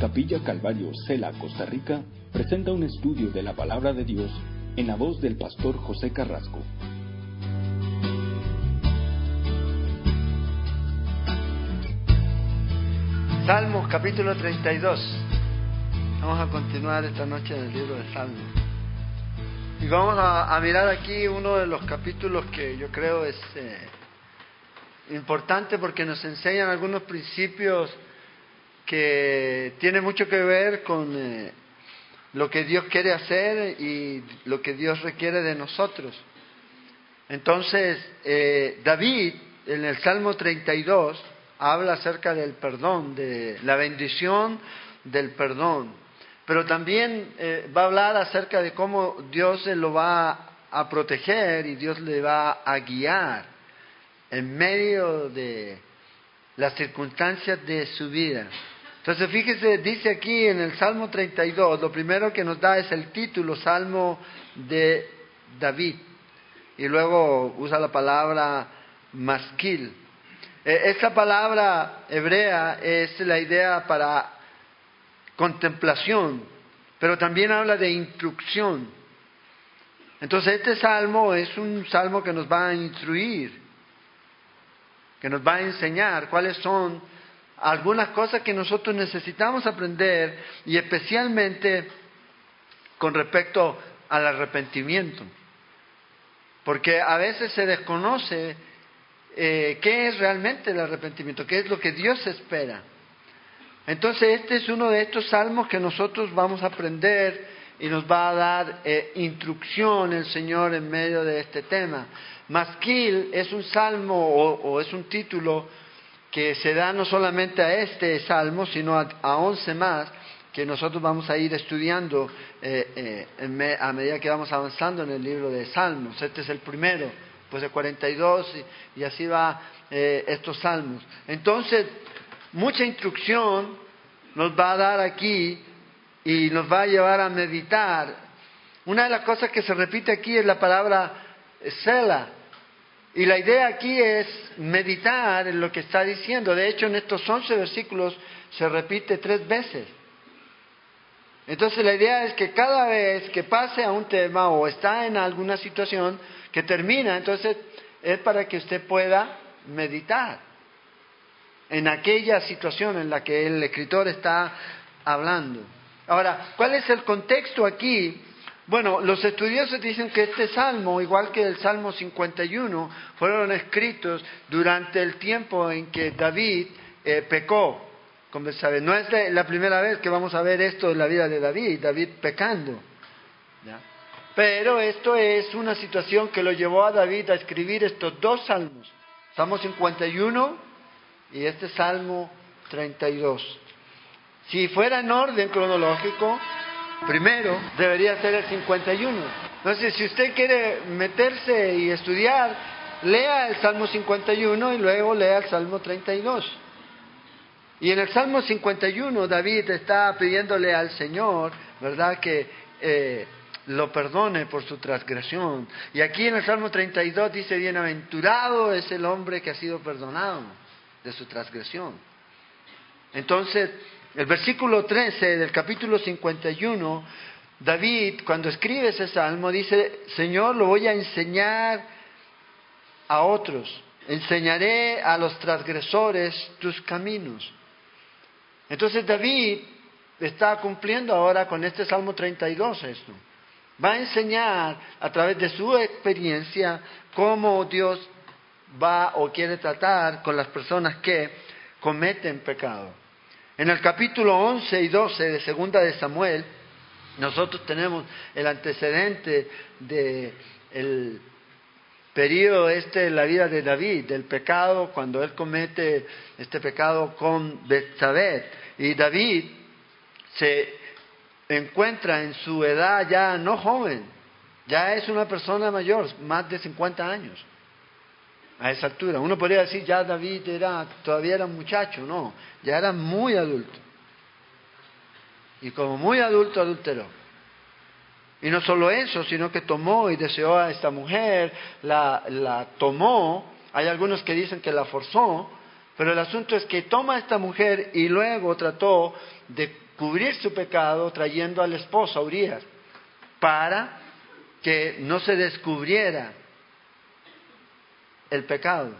Capilla Calvario, Cela, Costa Rica, presenta un estudio de la palabra de Dios en la voz del pastor José Carrasco. Salmos capítulo 32. Vamos a continuar esta noche en el libro de Salmos. Y vamos a, mirar aquí uno de los capítulos que yo creo es eh, importante porque nos enseñan algunos principios que tienen mucho que ver con eh, lo que Dios quiere hacer y lo que Dios requiere de nosotros. Entonces, eh, David en el Salmo 32 habla acerca del perdón, de la bendición del perdón, pero también eh, va a hablar acerca de cómo Dios lo va a proteger y Dios le va a guiar en medio de las circunstancias de su vida. Entonces, fíjese, dice aquí en el Salmo 32, lo primero que nos da es el título, Salmo de David. Y luego usa la palabra masquil. E, esta palabra hebrea es la idea para contemplación, pero también habla de instrucción. Entonces, este salmo es un salmo que nos va a instruir, que nos va a enseñar cuáles son algunas cosas que nosotros necesitamos aprender y especialmente con respecto al arrepentimiento. Porque a veces se desconoce eh, qué es realmente el arrepentimiento, qué es lo que Dios espera. Entonces este es uno de estos salmos que nosotros vamos a aprender y nos va a dar eh, instrucción el Señor en medio de este tema. Masquil es un salmo o es un título que se da no solamente a este salmo, sino a, once más que nosotros vamos a ir estudiando eh, eh, a medida que vamos avanzando en el libro de Salmos. Este es el primero, pues de 42 y, y así va eh, estos salmos. Entonces, mucha instrucción nos va a dar aquí y nos va a llevar a meditar. Una de las cosas que se repite aquí es la palabra Sela, y la idea aquí es meditar en lo que está diciendo. De hecho, en estos 11 versículos se repite tres veces. Entonces la idea es que cada vez que pase a un tema o está en alguna situación que termina, entonces es para que usted pueda meditar en aquella situación en la que el escritor está hablando. Ahora, ¿cuál es el contexto aquí? Bueno, los estudiosos dicen que este salmo, igual que el Salmo 51, fueron escritos durante el tiempo en que David eh, pecó. Como saben, no es la primera vez que vamos a ver esto en la vida de David, David pecando. Pero esto es una situación que lo llevó a David a escribir estos dos salmos, Salmo 51 y este Salmo 32. Si fuera en orden cronológico, primero debería ser el 51. Entonces, si usted quiere meterse y estudiar, lea el Salmo 51 y luego lea el Salmo 32. Y en el Salmo 51 David está pidiéndole al Señor, ¿verdad?, que eh, lo perdone por su transgresión. Y aquí en el Salmo 32 dice, bienaventurado es el hombre que ha sido perdonado de su transgresión. Entonces, el versículo 13 del capítulo 51, David, cuando escribe ese salmo, dice, Señor, lo voy a enseñar a otros, enseñaré a los transgresores tus caminos. Entonces David está cumpliendo ahora con este Salmo 32 esto. Va a enseñar a través de su experiencia cómo Dios va o quiere tratar con las personas que cometen pecado. En el capítulo 11 y 12 de Segunda de Samuel, nosotros tenemos el antecedente del el periodo este de la vida de David, del pecado, cuando él comete este pecado con Betsabé. Y David se encuentra en su edad ya no joven, ya es una persona mayor, más de 50 años a esa altura. Uno podría decir, ya David era, todavía era un muchacho, no, ya era muy adulto. Y como muy adulto, adulteró. Y no solo eso, sino que tomó y deseó a esta mujer, la, la tomó, hay algunos que dicen que la forzó, pero el asunto es que toma a esta mujer y luego trató de cubrir su pecado trayendo al esposo, a Urias, para que no se descubriera el pecado.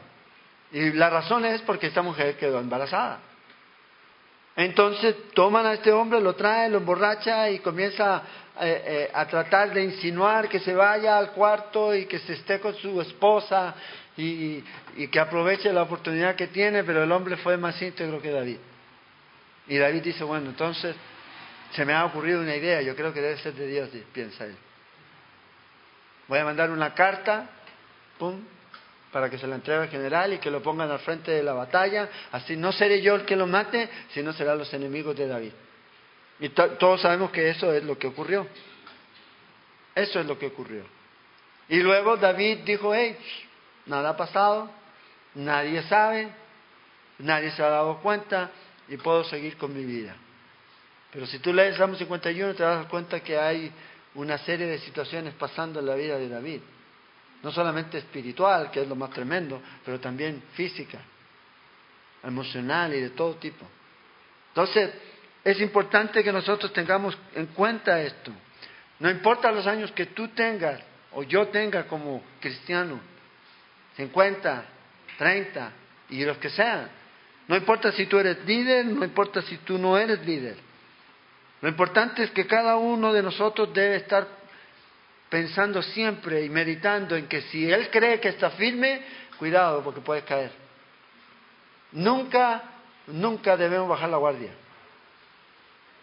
Y la razón es porque esta mujer quedó embarazada. Entonces toman a este hombre, lo traen, lo emborracha y comienza eh, eh, a tratar de insinuar que se vaya al cuarto y que se esté con su esposa y, y, que aproveche la oportunidad que tiene, pero el hombre fue más íntegro que David. Y David dice, bueno, entonces se me ha ocurrido una idea, yo creo que debe ser de Dios, piensa él. Voy a mandar una carta, pum, para que se la entregue al general y que lo pongan al frente de la batalla. Así no seré yo el que lo mate, sino serán los enemigos de David. Y todos sabemos que eso es lo que ocurrió. Eso es lo que ocurrió. Y luego David dijo, hey, nada ha pasado, nadie sabe, nadie se ha dado cuenta y puedo seguir con mi vida. Pero si tú lees Salmo 51 te das cuenta que hay una serie de situaciones pasando en la vida de David. No solamente espiritual, que es lo más tremendo, pero también física, emocional y de todo tipo. Entonces, es importante que nosotros tengamos en cuenta esto. No importa los años que tú tengas o yo tenga como cristiano, 50, 30 y los que sean. No importa si tú eres líder, no importa si tú no eres líder. Lo importante es que cada uno de nosotros debe estar pensando siempre y meditando en que si él cree que está firme, cuidado porque puede caer. Nunca, nunca debemos bajar la guardia.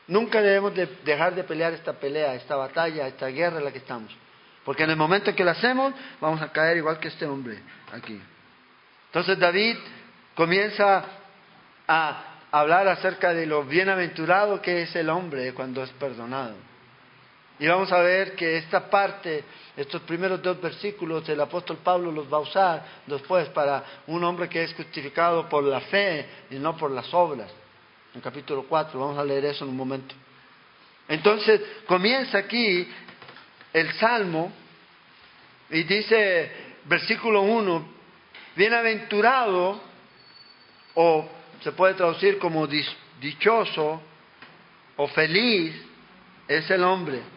Nunca debemos dejar de pelear esta pelea, esta batalla, esta guerra en la que estamos. Porque en el momento en que la hacemos, vamos a caer igual que este hombre aquí. Entonces David comienza a hablar acerca de lo bienaventurado que es el hombre cuando es perdonado. Y vamos a ver que esta parte, estos primeros dos versículos, el apóstol Pablo los va a usar después para un hombre que es justificado por la fe y no por las obras. En capítulo 4, vamos a leer eso en un momento. Entonces comienza aquí el Salmo y dice, versículo 1, bienaventurado, o se puede traducir como dichoso o feliz, es el hombre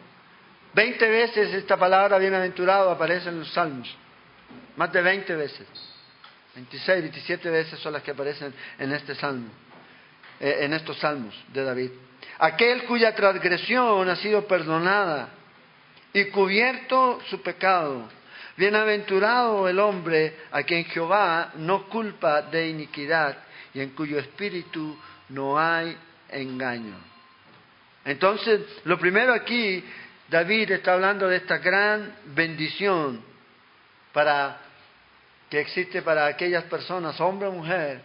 Veinte veces esta palabra bienaventurado aparece en los salmos. Más de veinte veces. Veintiséis, veintisiete veces son las que aparecen en este salmo, eh, en estos salmos de David. Aquel cuya transgresión ha sido perdonada y cubierto su pecado. Bienaventurado el hombre a quien Jehová no culpa de iniquidad y en cuyo espíritu no hay engaño. Entonces, lo primero aquí David está hablando de esta gran bendición para que existe para aquellas personas, hombre o mujer,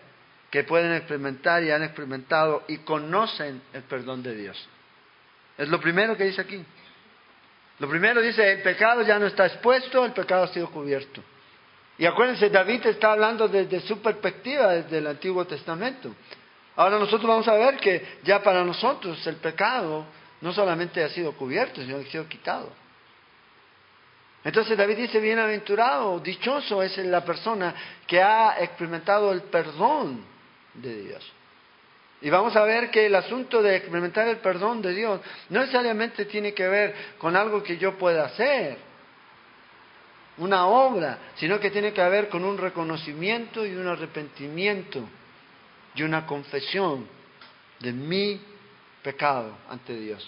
que pueden experimentar y han experimentado y conocen el perdón de Dios. Es lo primero que dice aquí. Lo primero dice, el pecado ya no está expuesto, el pecado ha sido cubierto. Y acuérdense, David está hablando desde su perspectiva, desde el Antiguo Testamento. Ahora nosotros vamos a ver que ya para nosotros el pecado no solamente ha sido cubierto, sino que ha sido quitado. Entonces David dice, bienaventurado, dichoso es la persona que ha experimentado el perdón de Dios. Y vamos a ver que el asunto de experimentar el perdón de Dios no necesariamente tiene que ver con algo que yo pueda hacer, una obra, sino que tiene que ver con un reconocimiento y un arrepentimiento y una confesión de mi pecado ante Dios.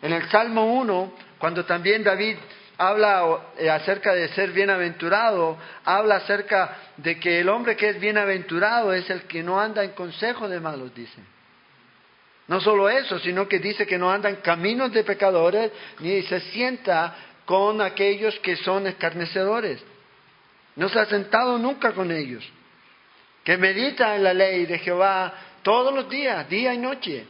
En el Salmo 1, cuando también David habla eh, acerca de ser bienaventurado, habla acerca de que el hombre que es bienaventurado es el que no anda en consejo de malos, dice. No solo eso, sino que dice que no anda en caminos de pecadores, ni se sienta con aquellos que son escarnecedores. No se ha sentado nunca con ellos. Que medita en la ley de Jehová todos los días, día y noche.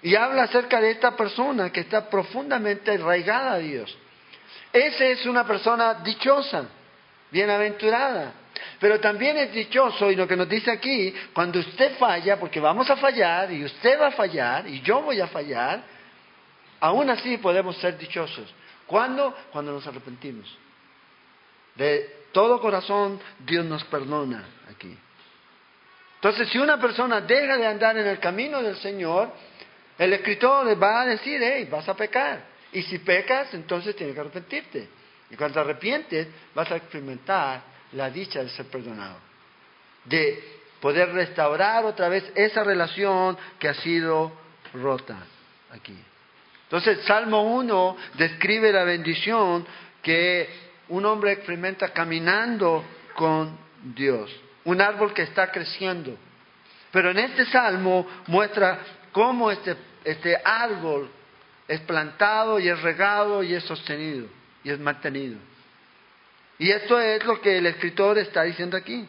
Y habla acerca de esta persona que está profundamente arraigada a Dios. Esa es una persona dichosa, bienaventurada. Pero también es dichoso, y lo que nos dice aquí, cuando usted falla, porque vamos a fallar, y usted va a fallar, y yo voy a fallar, aún así podemos ser dichosos. ¿Cuándo? Cuando nos arrepentimos. De todo corazón Dios nos perdona aquí. Entonces, si una persona deja de andar en el camino del Señor, El escritor le va a decir, hey, vas a pecar. Y si pecas, entonces tienes que arrepentirte. Y cuando te arrepientes, vas a experimentar la dicha de ser perdonado. De poder restaurar otra vez esa relación que ha sido rota aquí. Entonces, Salmo 1 describe la bendición que un hombre experimenta caminando con Dios, un árbol que está creciendo. Pero en este salmo muestra cómo este, este árbol es plantado y es regado y es sostenido y es mantenido. Y esto es lo que el escritor está diciendo aquí.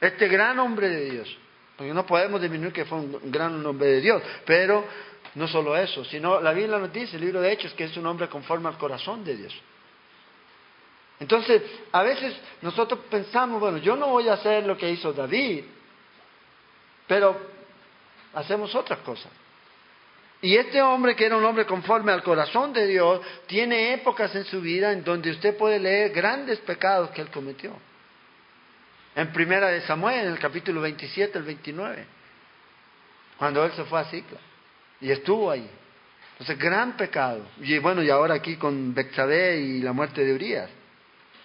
Este gran hombre de Dios, porque no podemos disminuir que fue un gran hombre de Dios, pero no solo eso, sino la Biblia nos dice, el libro de Hechos, que es un hombre conforme al corazón de Dios. Entonces, a veces nosotros pensamos, bueno, yo no voy a hacer lo que hizo David, pero hacemos otras cosas. Y este hombre, que era un hombre conforme al corazón de Dios, tiene épocas en su vida en donde usted puede leer grandes pecados que él cometió. En primera de Samuel, en el capítulo 27, el 29, cuando él se fue a Cicla y estuvo ahí. Entonces, gran pecado. Y bueno, y ahora aquí con Bexabé y la muerte de Urias.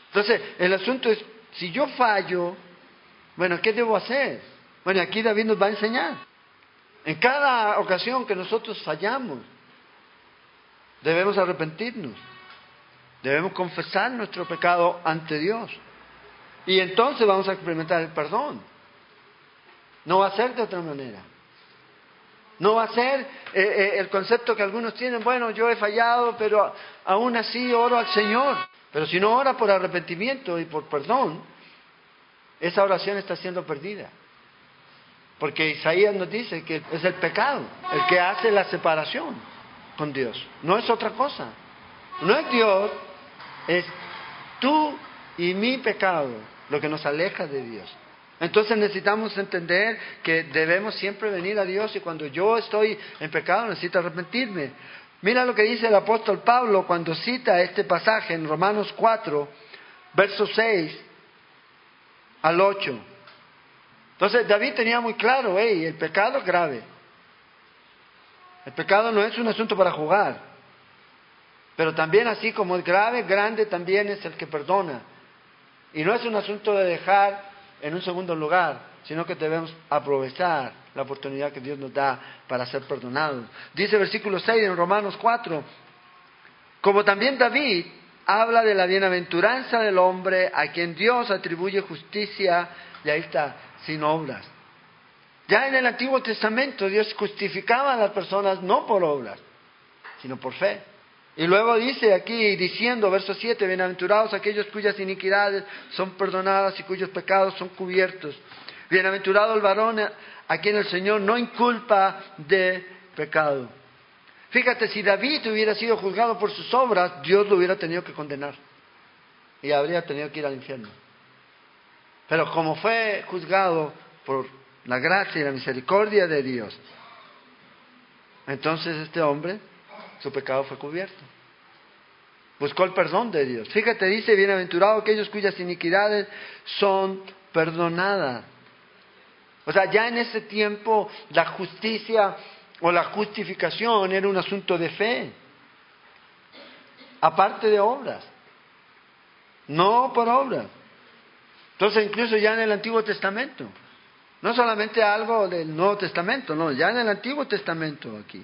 Entonces, el asunto es, si yo fallo, bueno, ¿qué debo hacer? Bueno, aquí David nos va a enseñar. En cada ocasión que nosotros fallamos, debemos arrepentirnos. Debemos confesar nuestro pecado ante Dios. Y entonces vamos a experimentar el perdón. No va a ser de otra manera. No va a ser eh, eh, el concepto que algunos tienen, bueno, yo he fallado, pero aún así oro al Señor. Pero si no ora por arrepentimiento y por perdón, esa oración está siendo perdida. Porque Isaías nos dice que es el pecado el que hace la separación con Dios. No es otra cosa. No es Dios, es tú y mi pecado lo que nos aleja de Dios. Entonces necesitamos entender que debemos siempre venir a Dios y cuando yo estoy en pecado necesito arrepentirme. Mira lo que dice el apóstol Pablo cuando cita este pasaje en Romanos 4, versos 6 al 8. Entonces David tenía muy claro, hey, el pecado es grave. El pecado no es un asunto para jugar. Pero también así como es grave, grande también es el que perdona. Y no es un asunto de dejar en un segundo lugar, sino que debemos aprovechar la oportunidad que Dios nos da para ser perdonados. Dice versículo 6 en Romanos 4, como también David habla de la bienaventuranza del hombre a quien Dios atribuye justicia, y ahí está, sin obras. Ya en el Antiguo Testamento Dios justificaba a las personas no por obras, sino por fe. Y luego dice aquí, diciendo, verso 7, bienaventurados aquellos cuyas iniquidades son perdonadas y cuyos pecados son cubiertos. Bienaventurado el varón a quien el Señor no inculpa de pecado. Fíjate, si David hubiera sido juzgado por sus obras, Dios lo hubiera tenido que condenar y habría tenido que ir al infierno. Pero como fue juzgado por la gracia y la misericordia de Dios, entonces este hombre, su pecado fue cubierto. Buscó el perdón de Dios. Fíjate, dice, bienaventurado aquellos cuyas iniquidades son perdonadas. O sea, ya en ese tiempo la justicia o la justificación era un asunto de fe, aparte de obras, no por obras. Entonces, incluso ya en el Antiguo Testamento, no solamente algo del Nuevo Testamento, no, ya en el Antiguo Testamento aquí.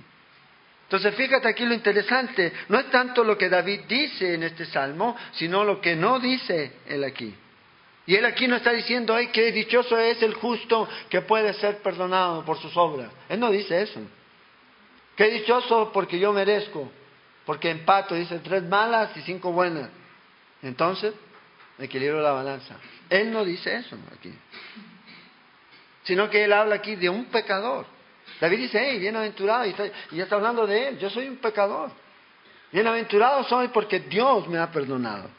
Entonces, fíjate aquí lo interesante, no es tanto lo que David dice en este salmo, sino lo que no dice él aquí. Y él aquí no está diciendo, ay, qué dichoso es el justo que puede ser perdonado por sus obras. Él no dice eso. Qué dichoso porque yo merezco, porque empato, dice tres malas y cinco buenas. Entonces, equilibro la balanza. Él no dice eso aquí. Sino que él habla aquí de un pecador. David dice, hey, bienaventurado, y, y ya está hablando de él, yo soy un pecador. Bienaventurado soy porque Dios me ha perdonado.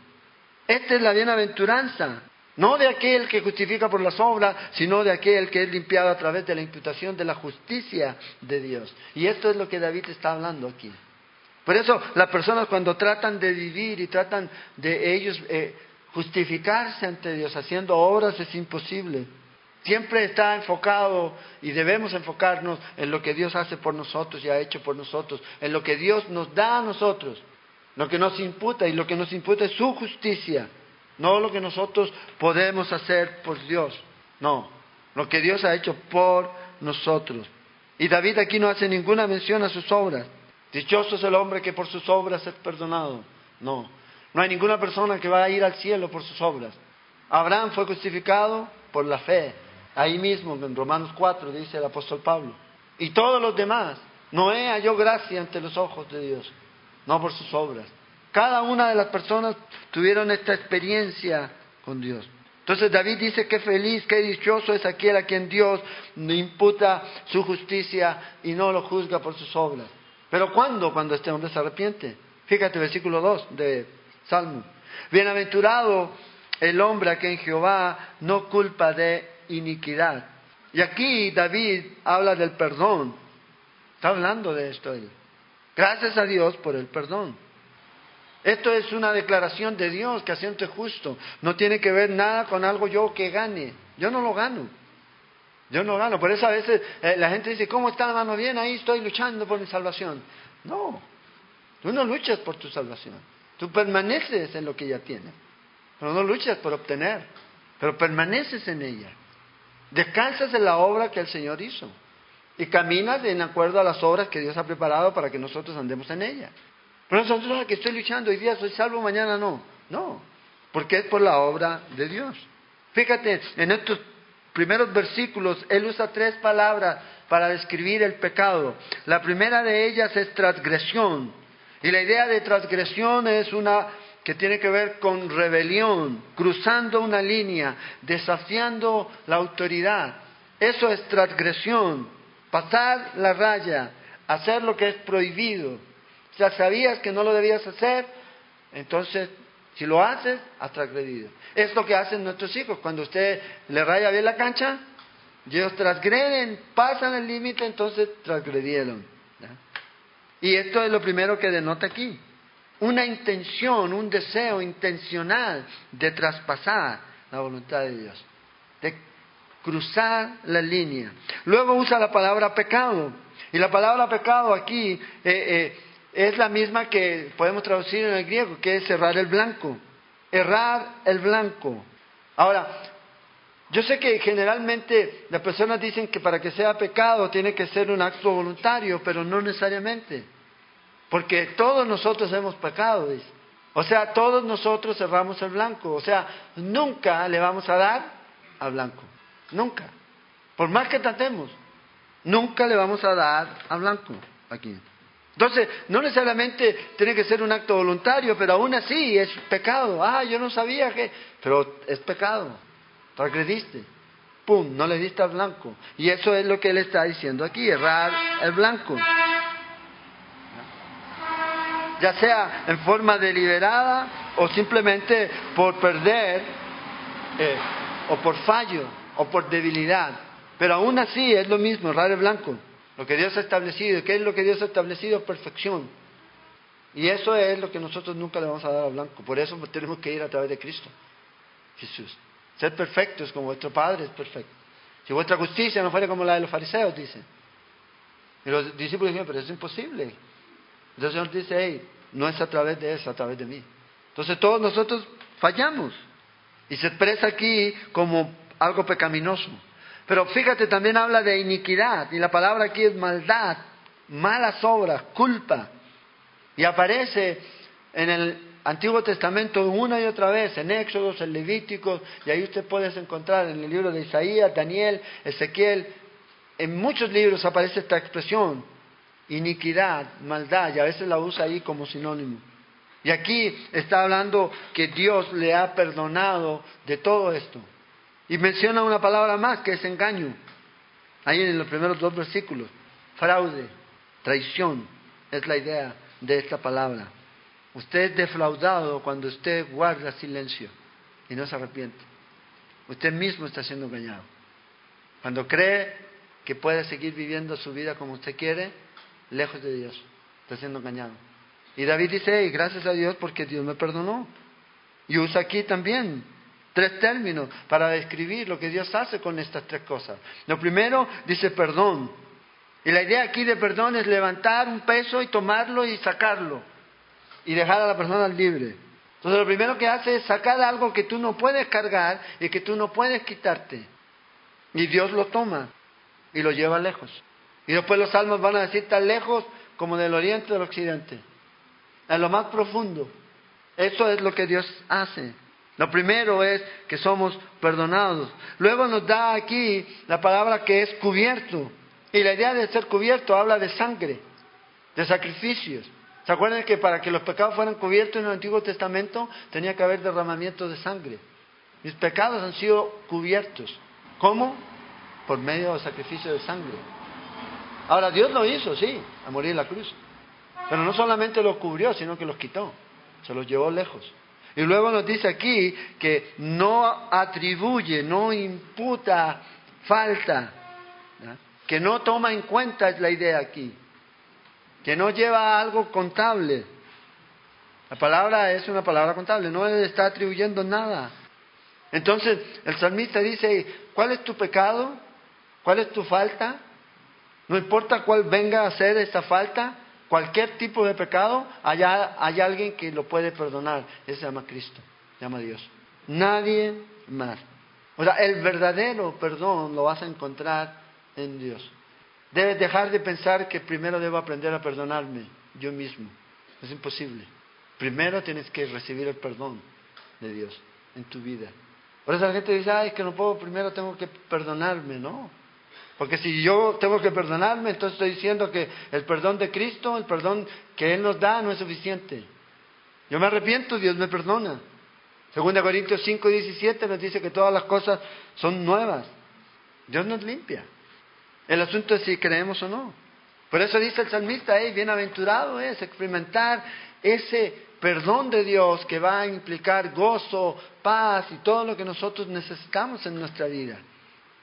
Esta es la bienaventuranza. No de aquel que justifica por las obras, sino de aquel que es limpiado a través de la imputación de la justicia de Dios. Y esto es lo que David está hablando aquí. Por eso las personas cuando tratan de vivir y tratan de ellos eh, justificarse ante Dios haciendo obras es imposible. Siempre está enfocado y debemos enfocarnos en lo que Dios hace por nosotros y ha hecho por nosotros, en lo que Dios nos da a nosotros, lo que nos imputa y lo que nos imputa es su justicia, no lo que nosotros podemos hacer por Dios, no, lo que Dios ha hecho por nosotros. Y David aquí no hace ninguna mención a sus obras. Dichoso es el hombre que por sus obras es perdonado. No, no hay ninguna persona que va a ir al cielo por sus obras. Abraham fue justificado por la fe. Ahí mismo, en Romanos 4, dice el apóstol Pablo. Y todos los demás, Noé halló gracia ante los ojos de Dios, no por sus obras. Cada una de las personas tuvieron esta experiencia con Dios. Entonces David dice que feliz, que dichoso es aquel a quien Dios imputa su justicia y no lo juzga por sus obras. Pero ¿cuándo? Cuando este hombre se arrepiente. Fíjate, versículo 2 de Salmo. Bienaventurado el hombre a quien Jehová no culpa de iniquidad. Y aquí David habla del perdón. Está hablando de esto él. Gracias a Dios por el perdón. Esto es una declaración de Dios que asiente justo. No tiene que ver nada con algo yo que gane. Yo no lo gano. Yo no gano. Por eso a veces eh, la gente dice, ¿cómo está la mano? Bien, ahí estoy luchando por mi salvación. No, tú no luchas por tu salvación. Tú permaneces en lo que ella tiene. Pero no luchas por obtener. Pero permaneces en ella. Descansas en la obra que el Señor hizo. Y caminas en acuerdo a las obras que Dios ha preparado para que nosotros andemos en ella. Pero nosotros que estoy luchando, hoy día soy salvo, mañana no. No, porque es por la obra de Dios. Fíjate, en estos primeros versículos, Él usa tres palabras para describir el pecado. La primera de ellas es transgresión. Y la idea de transgresión es una que tiene que ver con rebelión, cruzando una línea, desafiando la autoridad. Eso es transgresión, pasar la raya, hacer lo que es prohibido. Ya sabías que no lo debías hacer, entonces si lo haces, has transgredido. Es lo que hacen nuestros hijos. Cuando usted le raya bien la cancha, ellos transgreden, pasan el límite, entonces transgredieron. Y esto es lo primero que denota aquí. Una intención, un deseo intencional de traspasar la voluntad de Dios, de cruzar la línea. Luego usa la palabra pecado. Y la palabra pecado aquí eh, eh, es la misma que podemos traducir en el griego, que es errar el blanco. Errar el blanco. Ahora, yo sé que generalmente las personas dicen que para que sea pecado tiene que ser un acto voluntario, pero no necesariamente. Porque todos nosotros hemos pecado. O sea, todos nosotros erramos el blanco. O sea, nunca le vamos a dar al blanco. Nunca. Por más que tratemos, nunca le vamos a dar al blanco aquí. Entonces, no necesariamente tiene que ser un acto voluntario, pero aún así es pecado. Ah, yo no sabía que... Pero es pecado. Transgrediste. Pum, no le diste al blanco. Y eso es lo que él está diciendo aquí, errar el blanco. Ya sea en forma deliberada o simplemente por perder, eh, o por fallo, o por debilidad. Pero aún así es lo mismo, errar el blanco. Lo que Dios ha establecido. ¿Qué es lo que Dios ha establecido? Perfección. Y eso es lo que nosotros nunca le vamos a dar a blanco. Por eso tenemos que ir a través de Cristo. Jesús. Ser perfectos como vuestro Padre es perfecto. Si vuestra justicia no fuera como la de los fariseos, dice. Y los discípulos dicen, pero es imposible. Entonces el Señor dice, hey, no es a través de eso, a través de mí. Entonces todos nosotros fallamos. Y se expresa aquí como algo pecaminoso. Pero fíjate, también habla de iniquidad, y la palabra aquí es maldad, malas obras, culpa. Y aparece en el Antiguo Testamento una y otra vez, en Éxodos, en Levíticos, y ahí usted puede encontrar en el libro de Isaías, Daniel, Ezequiel, en muchos libros aparece esta expresión, iniquidad, maldad, y a veces la usa ahí como sinónimo. Y aquí está hablando que Dios le ha perdonado de todo esto. Y menciona una palabra más que es engaño. Ahí en los primeros dos versículos. Fraude, traición, es la idea de esta palabra. Usted es defraudado cuando usted guarda silencio y no se arrepiente. Usted mismo está siendo engañado. Cuando cree que puede seguir viviendo su vida como usted quiere, lejos de Dios, está siendo engañado. Y David dice, gracias a Dios porque Dios me perdonó. Y usa aquí también tres términos para describir lo que Dios hace con estas tres cosas. Lo primero dice perdón. Y la idea aquí de perdón es levantar un peso y tomarlo y sacarlo y dejar a la persona libre. Entonces lo primero que hace es sacar algo que tú no puedes cargar y que tú no puedes quitarte. Y Dios lo toma y lo lleva lejos. Y después los salmos van a decir tan lejos como del oriente del occidente, en lo más profundo. Eso es lo que Dios hace. Lo primero es que somos perdonados. Luego nos da aquí la palabra que es cubierto. Y la idea de ser cubierto habla de sangre, de sacrificios. ¿Se acuerdan que para que los pecados fueran cubiertos en el Antiguo Testamento tenía que haber derramamiento de sangre? Mis pecados han sido cubiertos. ¿Cómo? Por medio del sacrificio de sangre. Ahora, Dios lo hizo, sí, a morir en la cruz. Pero no solamente los cubrió, sino que los quitó. Se los llevó lejos. Y luego nos dice aquí que no atribuye, no imputa falta, que no toma en cuenta es la idea aquí, que no lleva algo contable. La palabra es una palabra contable, no está atribuyendo nada. Entonces el salmista dice, ¿cuál es tu pecado? ¿Cuál es tu falta? No importa cuál venga a ser esta falta, cualquier tipo de pecado, hay, hay alguien que lo puede perdonar. Ese se llama Cristo, se llama Dios. Nadie más. O sea, el verdadero perdón lo vas a encontrar en Dios. Debes dejar de pensar que primero debo aprender a perdonarme yo mismo. Es imposible. Primero tienes que recibir el perdón de Dios en tu vida. Por eso la gente dice, ay, que no puedo, primero tengo que perdonarme, ¿no? Porque si yo tengo que perdonarme, entonces estoy diciendo que el perdón de Cristo, el perdón que Él nos da, no es suficiente. Yo me arrepiento, Dios me perdona. Segunda Corintios 5, 17 nos dice que todas las cosas son nuevas. Dios nos limpia. El asunto es si creemos o no. Por eso dice el salmista, hey, bienaventurado es experimentar ese perdón de Dios que va a implicar gozo, paz y todo lo que nosotros necesitamos en nuestra vida.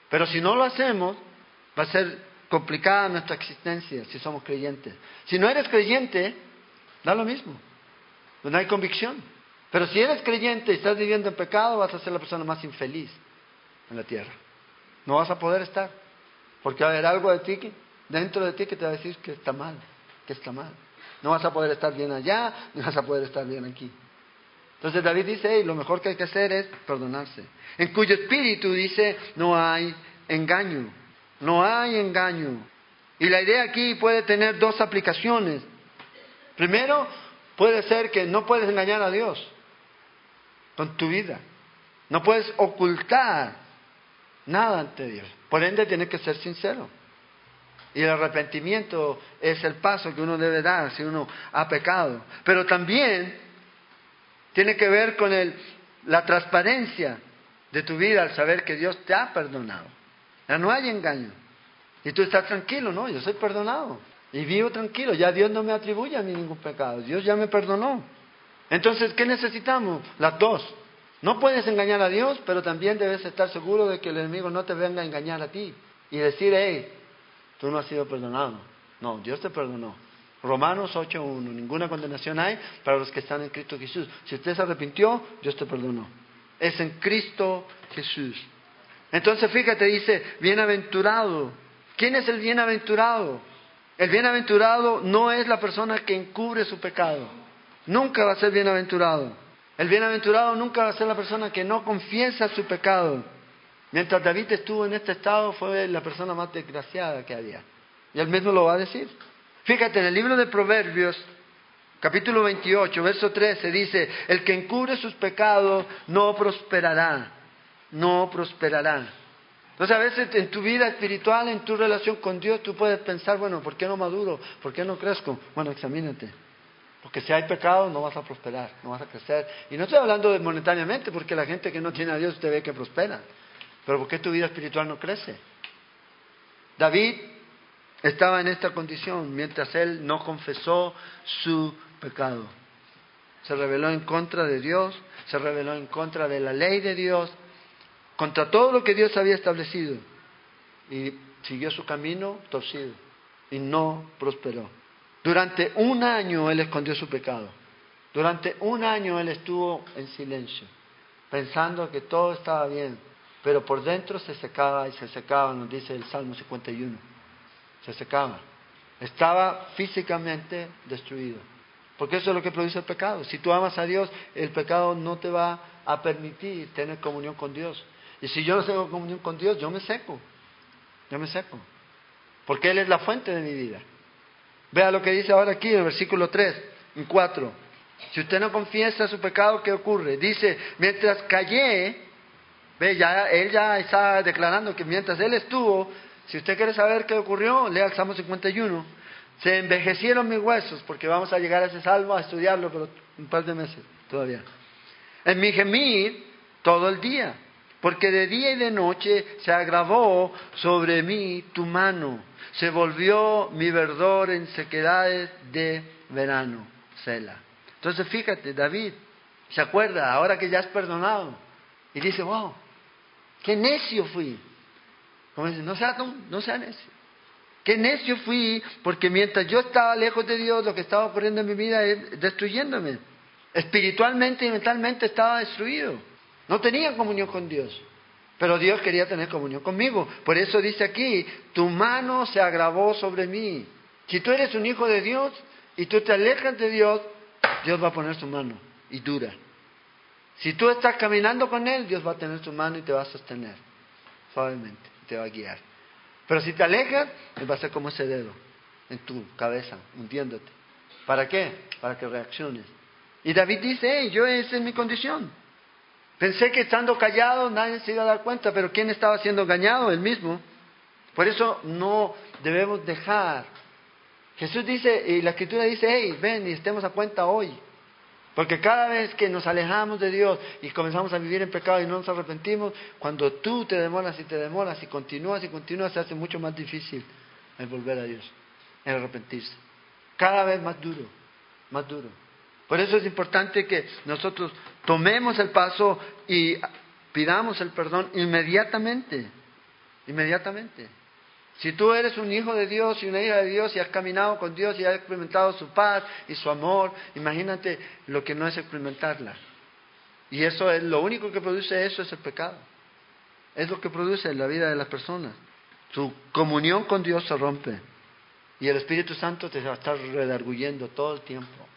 Pero si no lo hacemos, Va a ser complicada nuestra existencia si somos creyentes. Si no eres creyente, da lo mismo. No hay convicción. Pero si eres creyente y estás viviendo en pecado, vas a ser la persona más infeliz en la tierra. No vas a poder estar. Porque va a haber algo de ti, dentro de ti, que te va a decir que está mal, que está mal. No vas a poder estar bien allá, no vas a poder estar bien aquí. Entonces David dice, hey, lo mejor que hay que hacer es perdonarse. En cuyo espíritu dice, no hay engaño. No hay engaño. Y la idea aquí puede tener dos aplicaciones. Primero, puede ser que no puedes engañar a Dios con tu vida. No puedes ocultar nada ante Dios. Por ende, tienes que ser sincero. Y el arrepentimiento es el paso que uno debe dar si uno ha pecado. Pero también tiene que ver con el, la transparencia de tu vida al saber que Dios te ha perdonado. Ya no hay engaño. Y tú estás tranquilo, ¿no? Yo soy perdonado. Y vivo tranquilo. Ya Dios no me atribuye a mí ningún pecado. Dios ya me perdonó. Entonces, ¿qué necesitamos? Las dos. No puedes engañar a Dios, pero también debes estar seguro de que el enemigo no te venga a engañar a ti. Y decir, hey, tú no has sido perdonado. No, Dios te perdonó. Romanos 8.1. Ninguna condenación hay para los que están en Cristo Jesús. Si usted se arrepintió, Dios te perdonó. Es en Cristo Jesús. Entonces fíjate, dice, bienaventurado. ¿Quién es el bienaventurado? El bienaventurado no es la persona que encubre su pecado. Nunca va a ser bienaventurado. El bienaventurado nunca va a ser la persona que no confiesa su pecado. Mientras David estuvo en este estado fue la persona más desgraciada que había. Y él mismo lo va a decir. Fíjate, en el libro de Proverbios, capítulo 28, verso 13, dice, el que encubre sus pecados no prosperará no prosperará. Entonces a veces en tu vida espiritual, en tu relación con Dios, tú puedes pensar, bueno, ¿por qué no maduro? ¿Por qué no crezco? Bueno, examínate. Porque si hay pecado no vas a prosperar, no vas a crecer. Y no estoy hablando de monetariamente, porque la gente que no tiene a Dios te ve que prospera. Pero ¿por qué tu vida espiritual no crece? David estaba en esta condición mientras él no confesó su pecado. Se rebeló en contra de Dios, se rebeló en contra de la ley de Dios, contra todo lo que Dios había establecido y siguió su camino torcido y no prosperó. Durante un año él escondió su pecado. Durante un año él estuvo en silencio. pensando que todo estaba bien, pero por dentro se secaba y se secaba, nos dice el Salmo 51. Se secaba. Estaba físicamente destruido. Porque eso es lo que produce el pecado. Si tú amas a Dios, el pecado no te va a permitir tener comunión con Dios. Y si yo no tengo comunión con Dios, yo me seco. Yo me seco. Porque Él es la fuente de mi vida. Vea lo que dice ahora aquí en el versículo 3, en 4. Si usted no confiesa su pecado, ¿qué ocurre? Dice, mientras callé, ve, ya, él ya está declarando que mientras él estuvo, si usted quiere saber qué ocurrió, lea el Salmo 51. Se envejecieron mis huesos, porque vamos a llegar a ese salmo a estudiarlo, pero un par de meses todavía. En mi gemir todo el día, porque de día y de noche se agravó sobre mí tu mano, se volvió mi verdor en sequedades de verano. Sela. Entonces fíjate, David se acuerda, ahora que ya es perdonado, y dice, wow, qué necio fui. Como dice, no sea, no, necio. Qué necio fui, porque mientras yo estaba lejos de Dios, lo que estaba ocurriendo en mi vida es destruyéndome. Espiritualmente y mentalmente estaba destruido. No tenía comunión con Dios. Pero Dios quería tener comunión conmigo. Por eso dice aquí, tu mano se agravó sobre mí. Si tú eres un hijo de Dios y tú te alejas de Dios, Dios va a poner su mano y dura. Si tú estás caminando con Él, Dios va a tener su mano y te va a sostener suavemente, te va a guiar. Pero si te alejas, Él va a ser como ese dedo en tu cabeza, hundiéndote. ¿Para qué? Para que reacciones. Y David dice, yo esa es mi condición. Pensé que estando callado nadie se iba a dar cuenta, pero ¿quién estaba siendo engañado? Él mismo. Por eso no debemos dejar Jesús dice, y la escritura dice, hey, ven y estemos a cuenta hoy. Porque cada vez que nos alejamos de Dios y comenzamos a vivir en pecado y no nos arrepentimos, cuando tú te demoras y te demoras y continúas y continúas, se hace mucho más difícil el volver a Dios, el arrepentirse. Cada vez más duro, más duro. Por eso es importante que nosotros tomemos el paso y pidamos el perdón inmediatamente, inmediatamente. Si tú eres un hijo de Dios y una hija de Dios y has caminado con Dios y has experimentado su paz y su amor, imagínate lo que no es experimentarla. Y eso es lo único que produce eso es el pecado. Es lo que produce en la vida de las personas. Su comunión con Dios se rompe. Y el Espíritu Santo te va a estar redarguyendo todo el tiempo.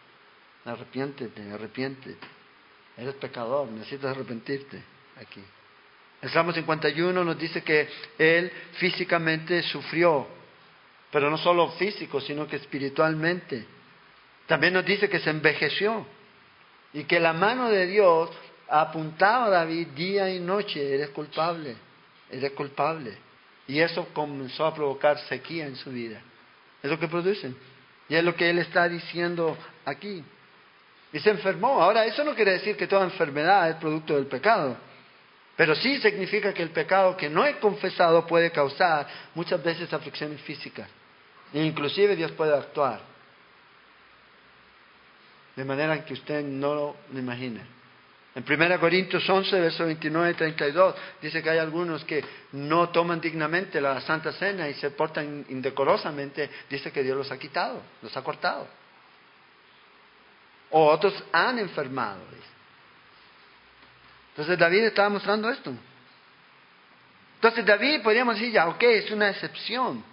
Arrepiéntete, arrepiéntete. Eres pecador, necesitas arrepentirte aquí. El Salmo 51 nos dice que él físicamente sufrió, pero no solo físico, sino que espiritualmente. También nos dice que se envejeció y que la mano de Dios apuntaba a David día y noche, eres culpable, eres culpable. Y eso comenzó a provocar sequía en su vida. Es lo que producen. Y es lo que él está diciendo aquí. Y se enfermó. Ahora, eso no quiere decir que toda enfermedad es producto del pecado. Pero sí significa que el pecado que no he confesado puede causar muchas veces aflicciones físicas. E inclusive Dios puede actuar. De manera que usted no lo imagine. En 1 Corintios 11, verso 29 y 32, dice que hay algunos que no toman dignamente la Santa Cena y se portan indecorosamente. Dice que Dios los ha quitado, los ha cortado. O otros han enfermado. Entonces David estaba mostrando esto. Entonces David podríamos decir, ya, ok, es una excepción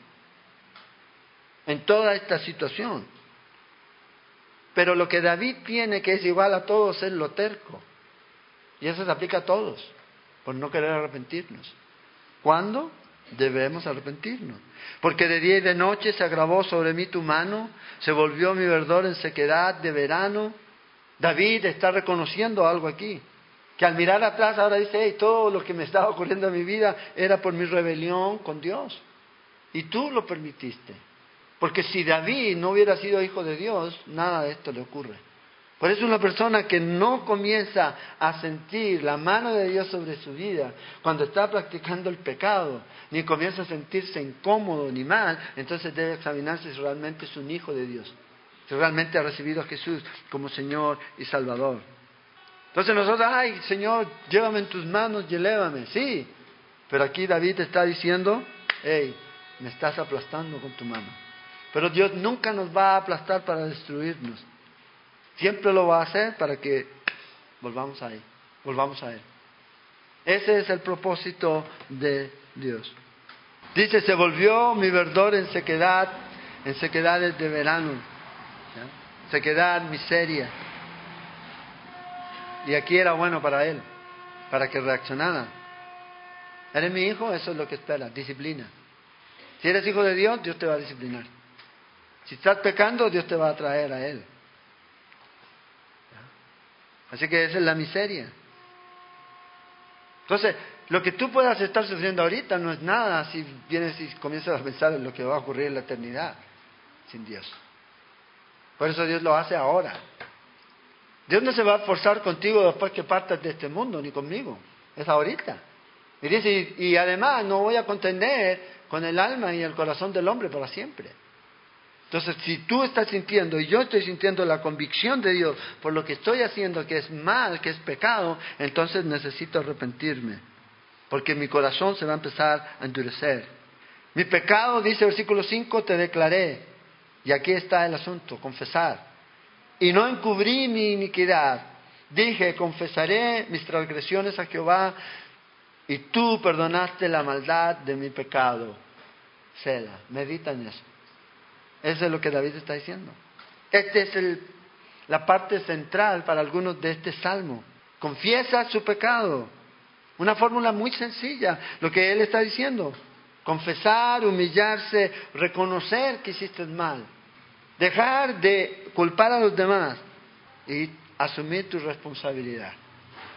en toda esta situación. Pero lo que David tiene que es igual a todos es lo terco. Y eso se aplica a todos, por no querer arrepentirnos. ¿Cuándo? Debemos arrepentirnos. Porque de día y de noche se agravó sobre mí tu mano, se volvió mi verdor en sequedad de verano. David está reconociendo algo aquí. Que al mirar atrás ahora dice, hey, todo lo que me estaba ocurriendo en mi vida era por mi rebelión con Dios. Y tú lo permitiste. Porque si David no hubiera sido hijo de Dios, nada de esto le ocurre. Por eso una persona que no comienza a sentir la mano de Dios sobre su vida cuando está practicando el pecado, ni comienza a sentirse incómodo ni mal, entonces debe examinarse si realmente es un hijo de Dios, si realmente ha recibido a Jesús como Señor y Salvador. Entonces nosotros, ay Señor, llévame en tus manos y elévame. Sí, pero aquí David está diciendo, hey, me estás aplastando con tu mano. Pero Dios nunca nos va a aplastar para destruirnos. Siempre lo va a hacer para que volvamos a Él, volvamos a Él. Ese es el propósito de Dios. Dice, se volvió mi verdor en sequedad, en sequedades de verano, sequedad, miseria. Y aquí era bueno para él, para que reaccionara. ¿Eres mi hijo? Eso es lo que espera, disciplina. Si eres hijo de Dios, Dios te va a disciplinar. Si estás pecando, Dios te va a traer a Él. Así que esa es la miseria. Entonces, lo que tú puedas estar sufriendo ahorita no es nada si vienes y comienzas a pensar en lo que va a ocurrir en la eternidad sin Dios. Por eso Dios lo hace ahora. Dios no se va a forzar contigo después que partas de este mundo, ni conmigo. Es ahorita. Y dice, y, además no voy a contender con el alma y el corazón del hombre para siempre. Entonces, si tú estás sintiendo y yo estoy sintiendo la convicción de Dios por lo que estoy haciendo, que es mal, que es pecado, entonces necesito arrepentirme, porque mi corazón se va a empezar a endurecer. Mi pecado, dice el versículo 5, te declaré. Y aquí está el asunto, confesar. Y no encubrí mi iniquidad. Dije, confesaré mis transgresiones a Jehová, y tú perdonaste la maldad de mi pecado. Seda, medita en eso. Eso es lo que David está diciendo. Esta es la parte central para algunos de este salmo. Confiesa su pecado. Una fórmula muy sencilla, lo que él está diciendo. Confesar, humillarse, reconocer que hiciste mal. Dejar de culpar a los demás y asumir tu responsabilidad.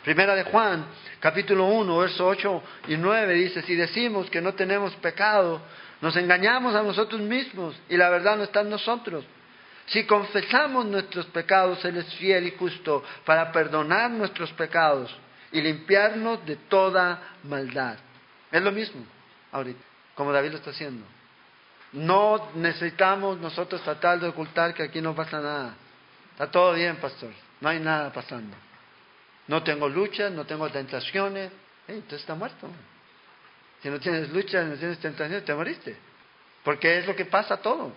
Primera de Juan, capítulo 1, versos 8 y 9 dice, si decimos que no tenemos pecado, nos engañamos a nosotros mismos y la verdad no está en nosotros. Si confesamos nuestros pecados, Él es fiel y justo para perdonar nuestros pecados y limpiarnos de toda maldad. Es lo mismo ahorita, como David lo está haciendo. No necesitamos nosotros tratar de ocultar que aquí no pasa nada. Está todo bien, pastor. No hay nada pasando. No tengo luchas, no tengo tentaciones. entonces está muerto. Si no tienes lucha, no tienes tentaciones, te moriste. Porque es lo que pasa todo.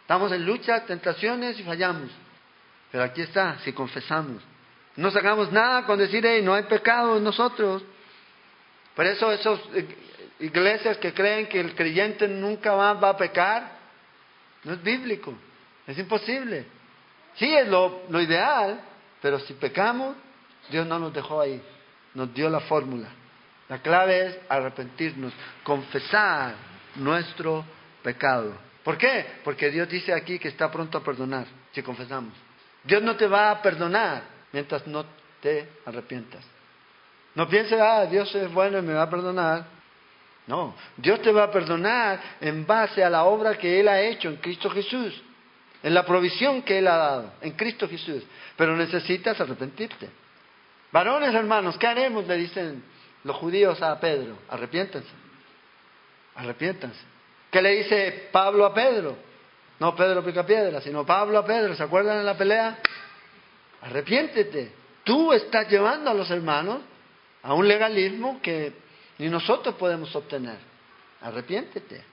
Estamos en lucha, tentaciones y fallamos. Pero aquí está, si confesamos. No sacamos nada con decir, hey, no hay pecado en nosotros. Por eso esas iglesias que creen que el creyente nunca más va a pecar, no es bíblico. Es imposible. Sí es lo, lo ideal, pero si pecamos, Dios no nos dejó ahí. Nos dio la fórmula. La clave es arrepentirnos, confesar nuestro pecado. ¿Por qué? Porque Dios dice aquí que está pronto a perdonar si confesamos. Dios no te va a perdonar mientras no te arrepientas. No pienses, ah, Dios es bueno y me va a perdonar. No, Dios te va a perdonar en base a la obra que Él ha hecho en Cristo Jesús, en la provisión que Él ha dado en Cristo Jesús. Pero necesitas arrepentirte. Varones hermanos, ¿qué haremos? Le dicen los judíos a Pedro, arrepiéntanse, arrepiéntanse. ¿Qué le dice Pablo a Pedro? No Pedro pica piedra, sino Pablo a Pedro, ¿se acuerdan en la pelea? Arrepiéntete. Tú estás llevando a los hermanos a un legalismo que ni nosotros podemos obtener. Arrepiéntete.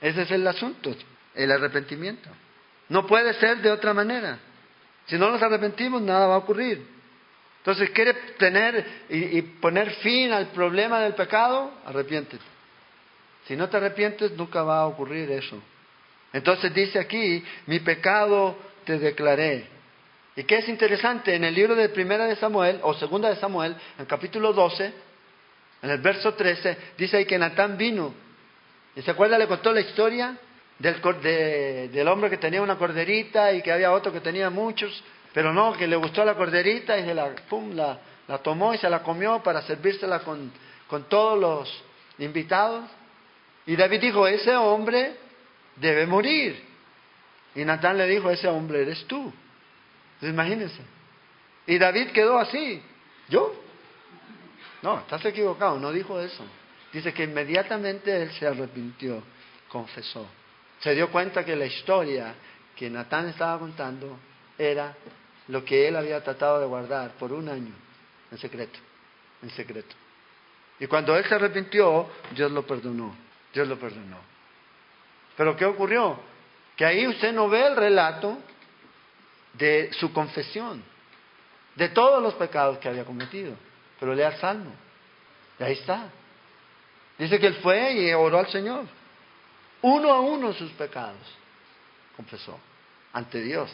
Ese es el asunto, el arrepentimiento. No puede ser de otra manera. Si no nos arrepentimos, nada va a ocurrir. Entonces, ¿quieres tener y, poner fin al problema del pecado? Arrepiéntete. Si no te arrepientes, nunca va a ocurrir eso. Entonces dice aquí, mi pecado te declaré. Y qué es interesante, en el libro de Primera de Samuel, o Segunda de Samuel, en capítulo 12, en el verso 13, dice ahí que Natán vino. ¿Y se acuerda? Le contó la historia del, del hombre que tenía una corderita y que había otro que tenía muchos. Pero no, que le gustó la corderita y se la, pum, la, la tomó y se la comió para servírsela con, con todos los invitados. Y David dijo, ese hombre debe morir. Y Natán le dijo, ese hombre eres tú. Imagínense. Y David quedó así. ¿Yo? No, estás equivocado, no dijo eso. Dice que inmediatamente él se arrepintió, confesó. Se dio cuenta que la historia que Natán estaba contando era lo que él había tratado de guardar por un año en secreto, en secreto. Y cuando él se arrepintió, Dios lo perdonó, Dios lo perdonó. Pero ¿qué ocurrió? Que ahí usted no ve el relato de su confesión, de todos los pecados que había cometido, pero lea el Salmo. Y ahí está. Dice que él fue y oró al Señor. Uno a uno sus pecados. Confesó. Ante Dios.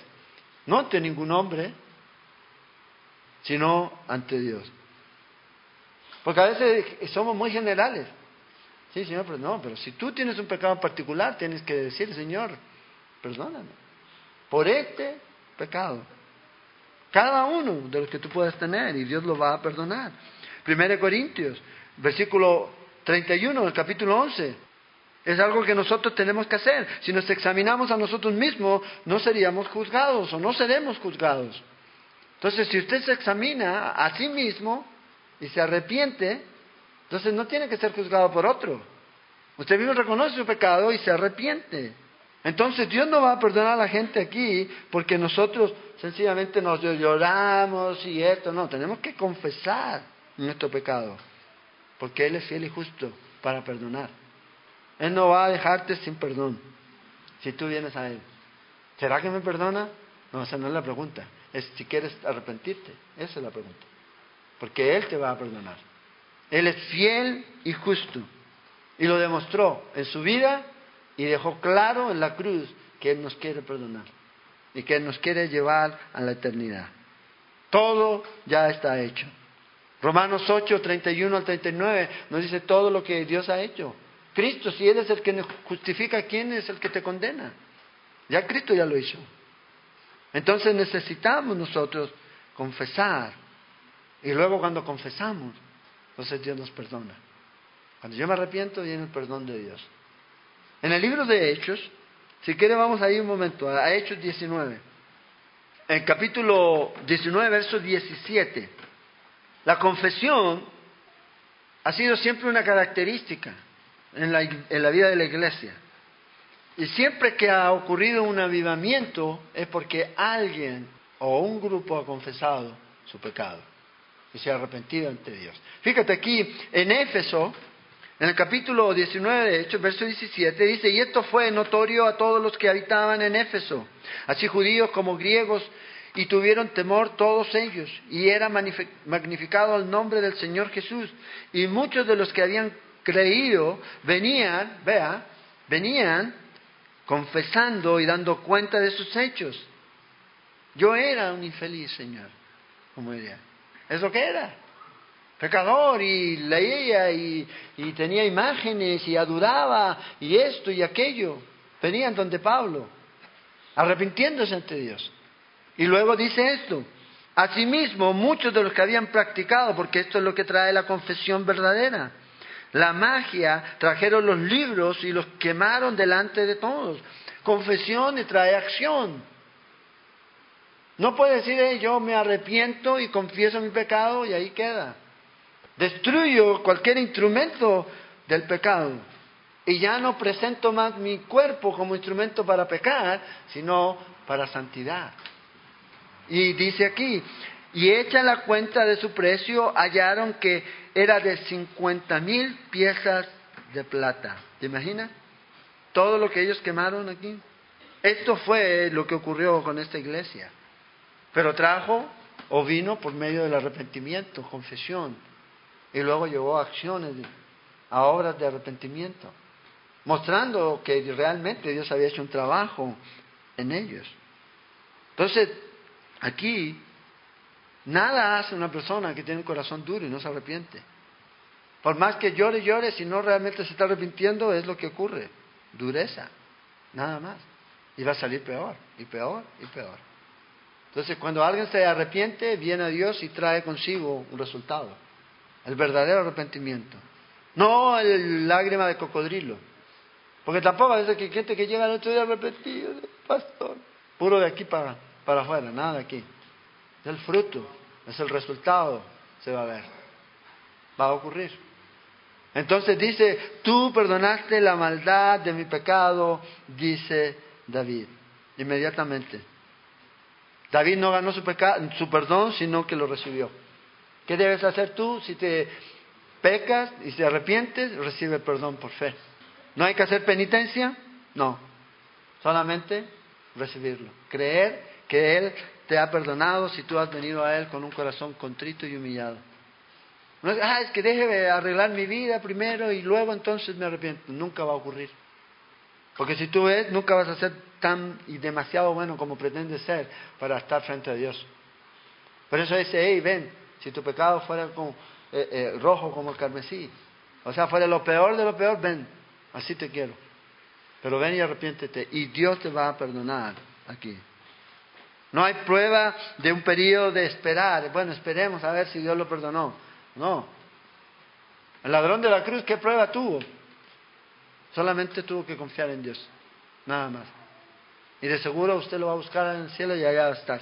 No ante ningún hombre, sino ante Dios. Porque a veces somos muy generales. Sí, Señor, pero no, pero si tú tienes un pecado particular, tienes que decir, Señor, perdóname. Por este pecado. Cada uno de los que tú puedas tener y Dios lo va a perdonar. Primero Corintios, versículo 31 del capítulo 11. Es algo que nosotros tenemos que hacer. Si nos examinamos a nosotros mismos, no seríamos juzgados o no seremos juzgados. Entonces, si usted se examina a sí mismo y se arrepiente, entonces no tiene que ser juzgado por otro. Usted mismo reconoce su pecado y se arrepiente. Entonces Dios no va a perdonar a la gente aquí porque nosotros sencillamente nos lloramos y esto. No, tenemos que confesar nuestro pecado porque Él es fiel y justo para perdonar. Él no va a dejarte sin perdón si tú vienes a Él. ¿Será que me perdona? No, esa no es la pregunta. Es si quieres arrepentirte. Esa es la pregunta. Porque Él te va a perdonar. Él es fiel y justo. Y lo demostró en su vida y dejó claro en la cruz que Él nos quiere perdonar y que Él nos quiere llevar a la eternidad. Todo ya está hecho. Romanos 8, 31 al 39 nos dice todo lo que Dios ha hecho. Cristo, si Él es el que nos justifica, ¿quién es el que te condena? Ya Cristo ya lo hizo. Entonces necesitamos nosotros confesar. Y luego cuando confesamos, entonces Dios nos perdona. Cuando yo me arrepiento, viene el perdón de Dios. En el libro de Hechos, si quiere vamos ahí un momento, a Hechos 19. En capítulo 19, verso 17. La confesión ha sido siempre una característica en la, vida de la iglesia. Y siempre que ha ocurrido un avivamiento es porque alguien o un grupo ha confesado su pecado y se ha arrepentido ante Dios. Fíjate aquí en Éfeso, en el capítulo 19 de Hechos, verso 17, dice, y esto fue notorio a todos los que habitaban en Éfeso, así judíos como griegos, y tuvieron temor todos ellos, y era magnificado el nombre del Señor Jesús. Y muchos de los que habían creído venían, vea, venían confesando y dando cuenta de sus hechos. Yo era un infeliz, Señor, como diría. Es lo que era pecador y leía y, y tenía imágenes y adoraba y esto y aquello. Venían donde Pablo, arrepintiéndose ante Dios. Y luego dice esto, asimismo muchos de los que habían practicado, porque esto es lo que trae la confesión verdadera, la magia, trajeron los libros y los quemaron delante de todos. Confesión y trae acción. No puede decir, yo me arrepiento y confieso mi pecado y ahí queda. Destruyo cualquier instrumento del pecado. Y ya no presento más mi cuerpo como instrumento para pecar, sino para santidad. Y dice aquí, y hecha la cuenta de su precio, hallaron que era de 50 mil piezas de plata. ¿Te imaginas? Todo lo que ellos quemaron aquí. Esto fue lo que ocurrió con esta iglesia. Pero trajo o vino por medio del arrepentimiento, confesión, y luego llevó a acciones, a obras de arrepentimiento, mostrando que realmente Dios había hecho un trabajo en ellos. Entonces, aquí, nada hace una persona que tiene un corazón duro y no se arrepiente. Por más que llore llore, si no realmente se está arrepintiendo, es lo que ocurre. Dureza, nada más. Y va a salir peor, y peor, y peor. Entonces, cuando alguien se arrepiente, viene a Dios y trae consigo un resultado el verdadero arrepentimiento. No el lágrima de cocodrilo. Porque tampoco a veces que gente que llega al otro día arrepentido, pastor. Puro de aquí para, para afuera, nada de aquí. Es el fruto, es el resultado, se va a ver. Va a ocurrir. Entonces dice, tú perdonaste la maldad de mi pecado, dice David, inmediatamente. David no ganó su, su perdón, sino que lo recibió. ¿Qué debes hacer tú si te pecas y te arrepientes? Recibe perdón por fe. ¿No hay que hacer penitencia? No. Solamente recibirlo. Creer que Él te ha perdonado si tú has venido a Él con un corazón contrito y humillado. No es, ah, es que deje arreglar mi vida primero y luego entonces me arrepiento. Nunca va a ocurrir. Porque si tú ves, nunca vas a ser tan y demasiado bueno como pretendes ser para estar frente a Dios. Por eso dice, hey, ven, si tu pecado fuera como, eh, eh, rojo como el carmesí, o sea, fuera lo peor de lo peor, ven, así te quiero. Pero ven y arrepiéntete y Dios te va a perdonar aquí. No hay prueba de un periodo de esperar. Bueno, esperemos a ver si Dios lo perdonó. No. El ladrón de la cruz, ¿qué prueba tuvo? Solamente tuvo que confiar en Dios. Nada más. Y de seguro usted lo va a buscar en el cielo y allá va a estar.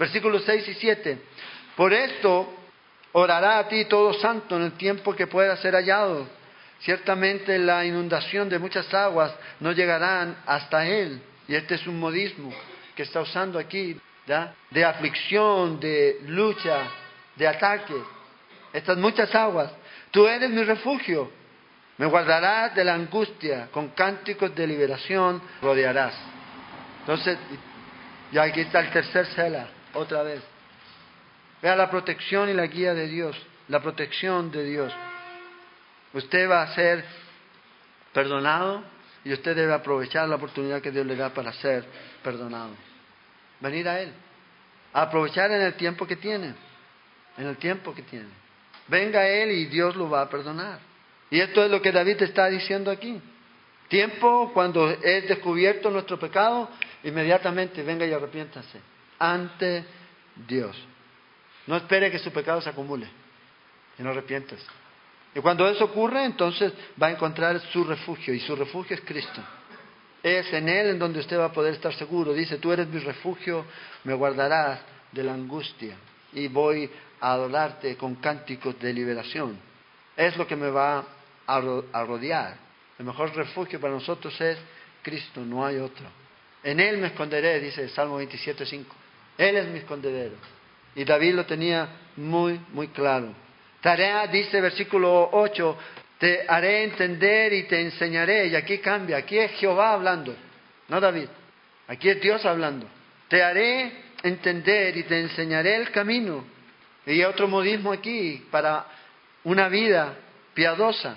Versículos 6 y 7. Por esto orará a ti todo santo en el tiempo que pueda ser hallado. Ciertamente la inundación de muchas aguas no llegarán hasta él. Y este es un modismo que está usando aquí, de aflicción, de lucha, de ataque. Estas muchas aguas. Tú eres mi refugio. Me guardarás de la angustia. Con cánticos de liberación rodearás. Entonces, ya aquí está el tercer cela, otra vez. Vea la protección y la guía de Dios. La protección de Dios. Usted va a ser perdonado y usted debe aprovechar la oportunidad que Dios le da para ser perdonado. Venir a Él. aprovechar en el tiempo que tiene. En el tiempo que tiene. Venga a Él y Dios lo va a perdonar. Y esto es lo que David está diciendo aquí. Tiempo cuando es descubierto nuestro pecado, inmediatamente venga y arrepiéntase ante Dios. No espere que su pecado se acumule y no arrepiéntase. Y cuando eso ocurre, entonces va a encontrar su refugio, y su refugio es Cristo. Es en Él en donde usted va a poder estar seguro. Dice, tú eres mi refugio, me guardarás de la angustia, y voy a adorarte con cánticos de liberación. Es lo que me va a rodear. El mejor refugio para nosotros es Cristo, no hay otro. En Él me esconderé, dice Salmo 27.5. Él es mi escondedero. Y David lo tenía muy, muy claro. Tarea, dice versículo 8, te haré entender y te enseñaré. Y aquí cambia, aquí es Jehová hablando, no David. Aquí es Dios hablando. Te haré entender y te enseñaré el camino. Y hay otro modismo aquí para una vida piadosa.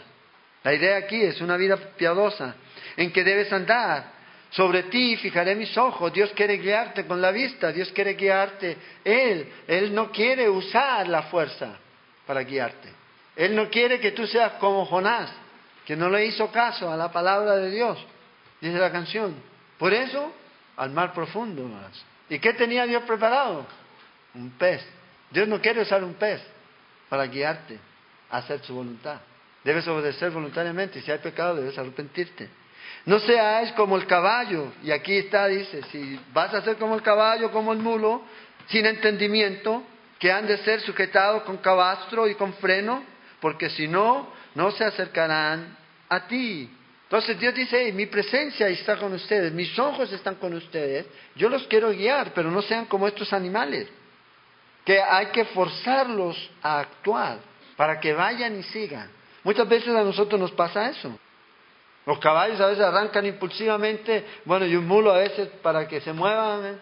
La idea aquí es una vida piadosa en que debes andar. Sobre ti fijaré mis ojos. Dios quiere guiarte con la vista. Dios quiere guiarte. Él, Él no quiere usar la fuerza para guiarte. Él no quiere que tú seas como Jonás, que no le hizo caso a la palabra de Dios, dice la canción. Por eso, al mar profundo más. ¿Y qué tenía Dios preparado? Un pez. Dios no quiere usar un pez para guiarte a hacer su voluntad. Debes obedecer voluntariamente si hay pecado debes arrepentirte. No seas como el caballo, y aquí está, dice, si vas a ser como el caballo, como el mulo, sin entendimiento, que han de ser sujetados con cabastro y con freno, porque si no, no se acercarán a ti. Entonces Dios dice, mi presencia está con ustedes, mis ojos están con ustedes, yo los quiero guiar, pero no sean como estos animales, que hay que forzarlos a actuar para que vayan y sigan. Muchas veces a nosotros nos pasa eso. Los caballos a veces arrancan impulsivamente, bueno, y un mulo a veces para que se muevan, ¿eh?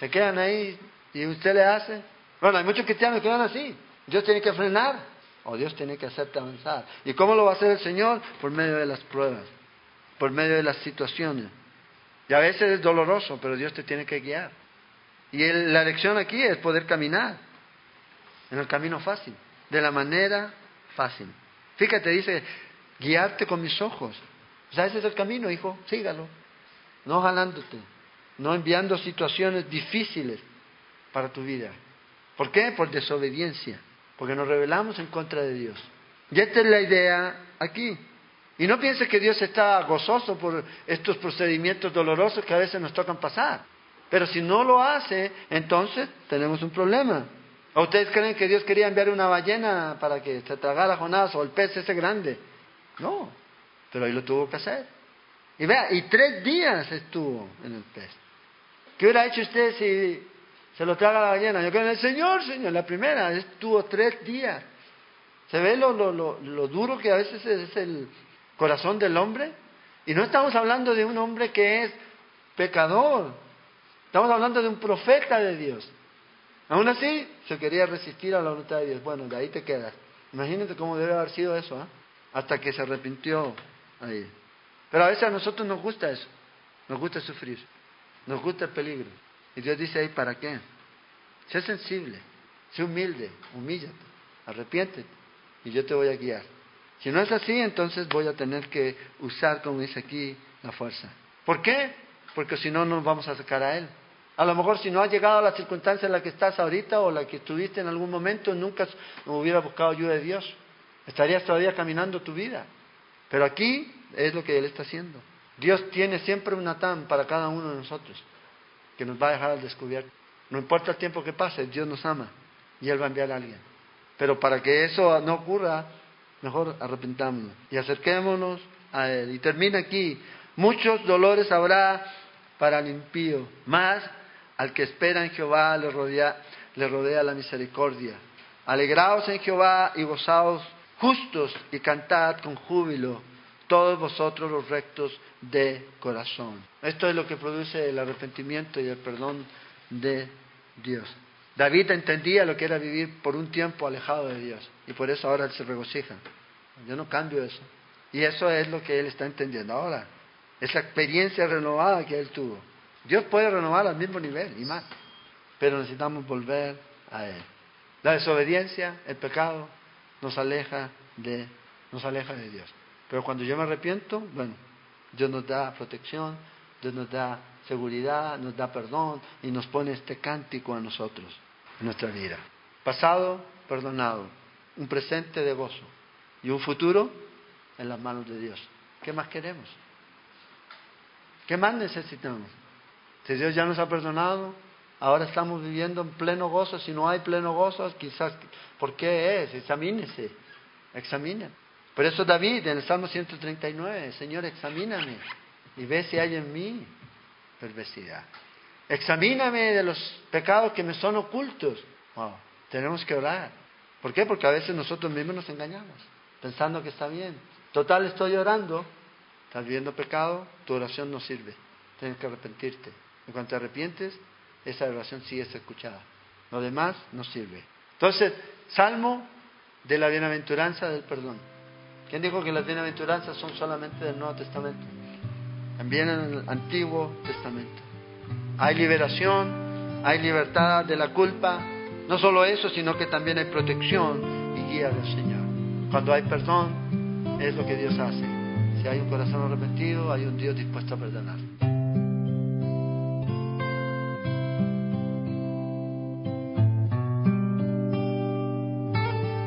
se quedan ahí y usted le hace, bueno, hay muchos cristianos que van así. Dios tiene que frenar o Dios tiene que hacerte avanzar. ¿Y cómo lo va a hacer el Señor? Por medio de las pruebas, por medio de las situaciones. Y a veces es doloroso, pero Dios te tiene que guiar. Y la lección aquí es poder caminar en el camino fácil, de la manera fácil. Fíjate, dice, guiarte con mis ojos. O sea, ese es el camino, hijo, sígalo. No jalándote, no enviando situaciones difíciles para tu vida. ¿Por qué? Por desobediencia, porque nos rebelamos en contra de Dios. Y esta es la idea aquí. Y no piense que Dios está gozoso por estos procedimientos dolorosos que a veces nos tocan pasar. Pero si no lo hace, entonces tenemos un problema. ¿O ustedes creen que Dios quería enviar una ballena para que se tragara Jonás o el pez ese grande? No, pero ahí lo tuvo que hacer. Y vea, y tres días estuvo en el pez. ¿Qué hubiera hecho usted si se lo traga la ballena. Yo creo en el Señor, Señor. La primera estuvo tres días. ¿Se ve lo, lo, lo, duro que a veces es el corazón del hombre? Y no estamos hablando de un hombre que es pecador. Estamos hablando de un profeta de Dios. Aún así, se quería resistir a la voluntad de Dios. Bueno, de ahí te quedas. Imagínate cómo debe haber sido eso, ¿eh? hasta que se arrepintió ahí. Pero a veces a nosotros nos gusta eso, nos gusta sufrir, nos gusta el peligro. Y Dios dice ahí, ¿para qué? Sé sensible, sé humilde, humíllate, arrepiéntete y yo te voy a guiar. Si no es así, entonces voy a tener que usar, como dice aquí, la fuerza. ¿Por qué? Porque si no, nos vamos a sacar a Él. A lo mejor si no has llegado a la circunstancia en la que estás ahorita o la que estuviste en algún momento, nunca hubiera buscado ayuda de Dios. Estarías todavía caminando tu vida. Pero aquí es lo que Él está haciendo. Dios tiene siempre un Natán para cada uno de nosotros que nos va a dejar al descubierto. No importa el tiempo que pase, Dios nos ama y Él va a enviar a alguien. Pero para que eso no ocurra, mejor arrepentámonos y acerquémonos a Él. Y termina aquí. Muchos dolores habrá para el impío, más al que espera en Jehová le rodea, le rodea la misericordia. Alegraos en Jehová y gozaos justos y cantad con júbilo todos vosotros los rectos de corazón. Esto es lo que produce el arrepentimiento y el perdón de Dios. David entendía lo que era vivir por un tiempo alejado de Dios y por eso ahora él se regocija. Yo no cambio eso. Y eso es lo que él está entendiendo ahora. Esa experiencia renovada que él tuvo. Dios puede renovar al mismo nivel y más, pero necesitamos volver a Él. La desobediencia, el pecado, nos aleja de, nos aleja de Dios. Pero cuando yo me arrepiento, bueno, Dios nos da protección, Dios nos da seguridad, nos da perdón y nos pone este cántico a nosotros en nuestra vida. Pasado, perdonado, un presente de gozo y un futuro en las manos de Dios. ¿Qué más queremos? ¿Qué más necesitamos? Si Dios ya nos ha perdonado, ahora estamos viviendo en pleno gozo. Si no hay pleno gozo, quizás, ¿por qué es? Examínese, examina. Por eso David en el Salmo 139, Señor, examíname y ve si hay en mí perversidad. Examíname de los pecados que me son ocultos. tenemos que orar. ¿Por qué? Porque a veces nosotros mismos nos engañamos, pensando que está bien. Total, estoy orando, estás viendo pecado, tu oración no sirve. Tienes que arrepentirte. En cuanto te arrepientes, esa oración sigue escuchada. Lo demás no sirve. Entonces, Salmo de la bienaventuranza del perdón. ¿Quién dijo que las bienaventuranzas son solamente del Nuevo Testamento? También en el Antiguo Testamento. Hay liberación, hay libertad de la culpa. No solo eso, sino que también hay protección y guía del Señor. Cuando hay perdón, es lo que Dios hace. Si hay un corazón arrepentido, hay un Dios dispuesto a perdonar.